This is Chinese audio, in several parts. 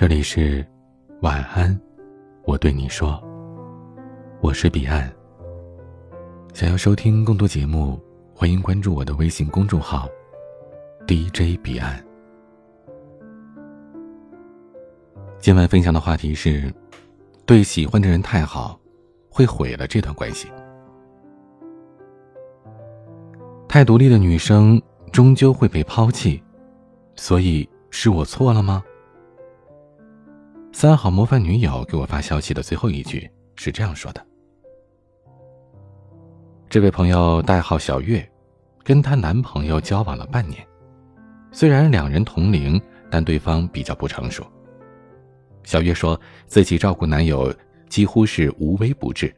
这里是晚安，我对你说，我是彼岸。想要收听更多节目，欢迎关注我的微信公众号 DJ 彼岸。今晚分享的话题是：对喜欢的人太好，会毁了这段关系。太独立的女生终究会被抛弃，所以是我错了吗？三好模范女友给我发消息的最后一句是这样说的：“这位朋友代号小月，跟她男朋友交往了半年，虽然两人同龄，但对方比较不成熟。小月说自己照顾男友几乎是无微不至。”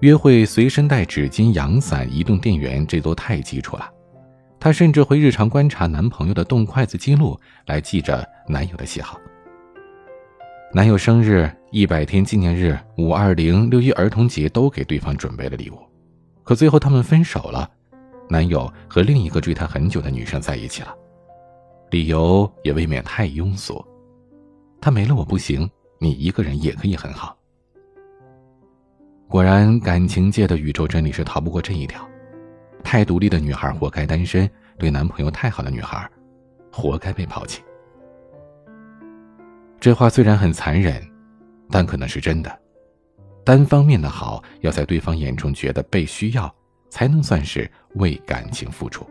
约会随身带纸巾、阳伞、移动电源，这都太基础了。她甚至会日常观察男朋友的动筷子记录，来记着男友的喜好。男友生日、一百天纪念日、五二零、六一儿童节都给对方准备了礼物，可最后他们分手了。男友和另一个追她很久的女生在一起了，理由也未免太庸俗。他没了我不行，你一个人也可以很好。果然，感情界的宇宙真理是逃不过这一条：太独立的女孩活该单身，对男朋友太好的女孩，活该被抛弃。这话虽然很残忍，但可能是真的。单方面的好，要在对方眼中觉得被需要，才能算是为感情付出。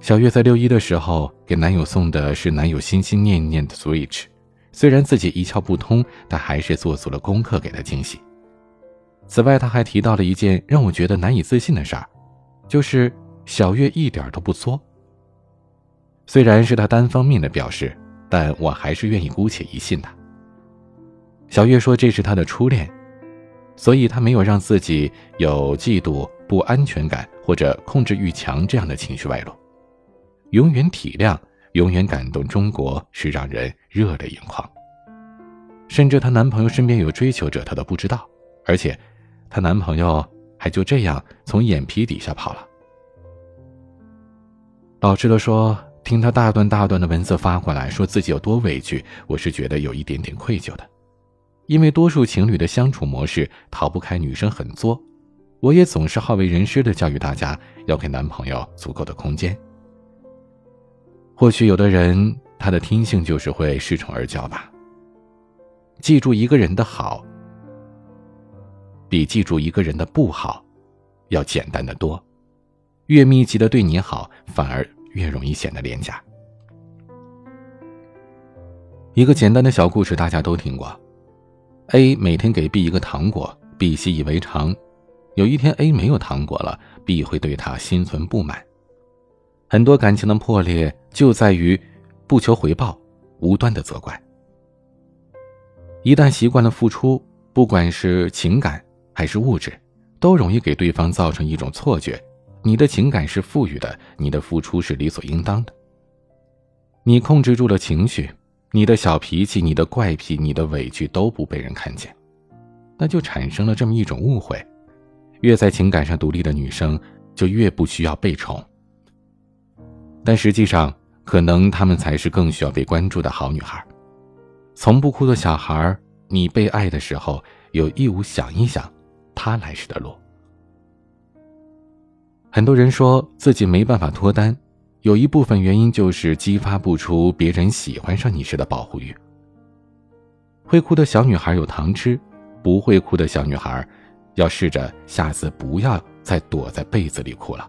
小月在六一的时候给男友送的是男友心心念念的 Switch。虽然自己一窍不通，但还是做足了功课给他惊喜。此外，他还提到了一件让我觉得难以置信的事儿，就是小月一点都不作。虽然是他单方面的表示，但我还是愿意姑且一信他。小月说这是她的初恋，所以她没有让自己有嫉妒、不安全感或者控制欲强这样的情绪外露，永远体谅。永远感动中国是让人热泪盈眶，甚至她男朋友身边有追求者，她都不知道，而且，她男朋友还就这样从眼皮底下跑了。老实的说，听他大段大段的文字发过来，说自己有多委屈，我是觉得有一点点愧疚的，因为多数情侣的相处模式逃不开女生很作，我也总是好为人师的教育大家要给男朋友足够的空间。或许有的人，他的天性就是会恃宠而骄吧。记住一个人的好，比记住一个人的不好，要简单的多。越密集的对你好，反而越容易显得廉价。一个简单的小故事，大家都听过。A 每天给 B 一个糖果，B 习以为常。有一天 A 没有糖果了，B 会对他心存不满。很多感情的破裂就在于不求回报、无端的责怪。一旦习惯了付出，不管是情感还是物质，都容易给对方造成一种错觉：你的情感是富裕的，你的付出是理所应当的。你控制住了情绪，你的小脾气、你的怪癖、你的委屈都不被人看见，那就产生了这么一种误会：越在情感上独立的女生，就越不需要被宠。但实际上，可能他们才是更需要被关注的好女孩。从不哭的小孩，你被爱的时候，有义务想一想，他来时的路。很多人说自己没办法脱单，有一部分原因就是激发不出别人喜欢上你时的保护欲。会哭的小女孩有糖吃，不会哭的小女孩，要试着下次不要再躲在被子里哭了。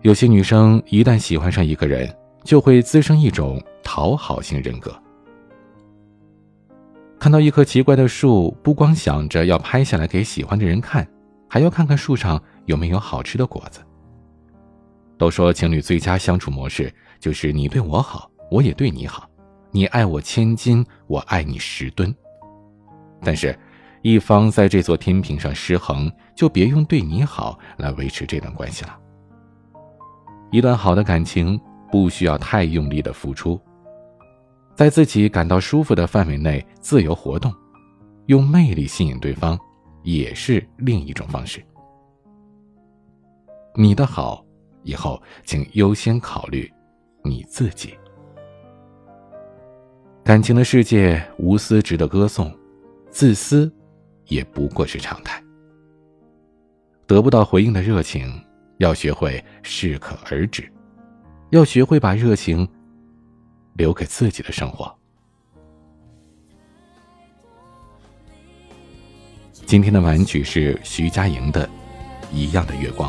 有些女生一旦喜欢上一个人，就会滋生一种讨好型人格。看到一棵奇怪的树，不光想着要拍下来给喜欢的人看，还要看看树上有没有好吃的果子。都说情侣最佳相处模式就是你对我好，我也对你好，你爱我千金，我爱你十吨。但是，一方在这座天平上失衡，就别用对你好来维持这段关系了。一段好的感情不需要太用力的付出，在自己感到舒服的范围内自由活动，用魅力吸引对方，也是另一种方式。你的好，以后请优先考虑你自。己。感情的世界无私值得歌颂，自私也不过是常态。得不到回应的热情，要学会适可而止，要学会把热情留给自己的生活。今天的晚曲是徐佳莹的《一样的月光》。